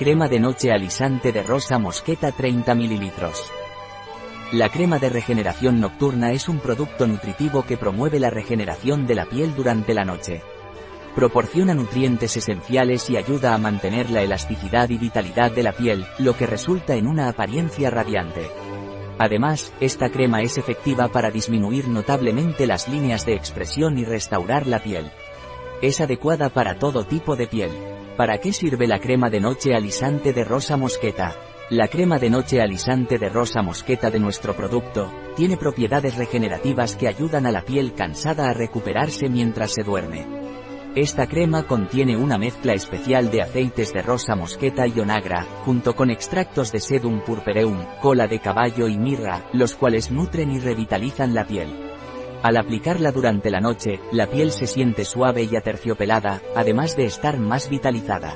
Crema de noche alisante de rosa mosqueta 30 ml. La crema de regeneración nocturna es un producto nutritivo que promueve la regeneración de la piel durante la noche. Proporciona nutrientes esenciales y ayuda a mantener la elasticidad y vitalidad de la piel, lo que resulta en una apariencia radiante. Además, esta crema es efectiva para disminuir notablemente las líneas de expresión y restaurar la piel. Es adecuada para todo tipo de piel. ¿Para qué sirve la crema de noche alisante de rosa mosqueta? La crema de noche alisante de rosa mosqueta de nuestro producto, tiene propiedades regenerativas que ayudan a la piel cansada a recuperarse mientras se duerme. Esta crema contiene una mezcla especial de aceites de rosa mosqueta y onagra, junto con extractos de sedum purpureum, cola de caballo y mirra, los cuales nutren y revitalizan la piel. Al aplicarla durante la noche, la piel se siente suave y aterciopelada, además de estar más vitalizada.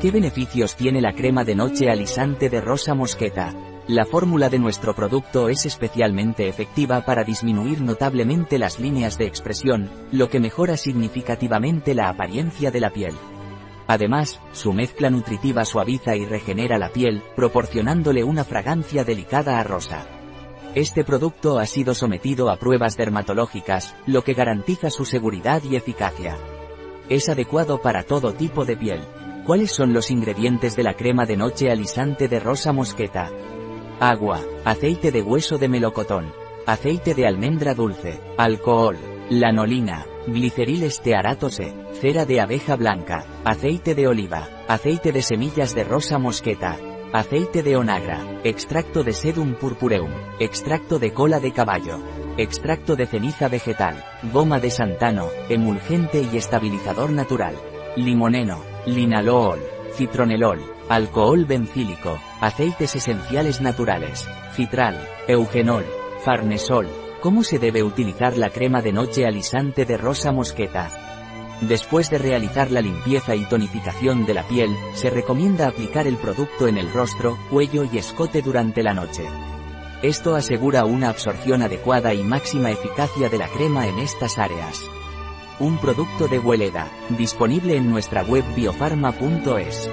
¿Qué beneficios tiene la crema de noche alisante de rosa mosqueta? La fórmula de nuestro producto es especialmente efectiva para disminuir notablemente las líneas de expresión, lo que mejora significativamente la apariencia de la piel. Además, su mezcla nutritiva suaviza y regenera la piel, proporcionándole una fragancia delicada a rosa. Este producto ha sido sometido a pruebas dermatológicas, lo que garantiza su seguridad y eficacia. Es adecuado para todo tipo de piel. ¿Cuáles son los ingredientes de la crema de noche alisante de rosa mosqueta? Agua, aceite de hueso de melocotón, aceite de almendra dulce, alcohol, lanolina, gliceril estearatose, cera de abeja blanca, aceite de oliva, aceite de semillas de rosa mosqueta, aceite de onagra, extracto de sedum purpureum, extracto de cola de caballo, extracto de ceniza vegetal, goma de santano, emulgente y estabilizador natural, limoneno, linalool, citronelol, alcohol bencílico, aceites esenciales naturales, citral, eugenol, farnesol. ¿Cómo se debe utilizar la crema de noche alisante de rosa mosqueta? Después de realizar la limpieza y tonificación de la piel, se recomienda aplicar el producto en el rostro, cuello y escote durante la noche. Esto asegura una absorción adecuada y máxima eficacia de la crema en estas áreas. Un producto de Hueleda, disponible en nuestra web biofarma.es.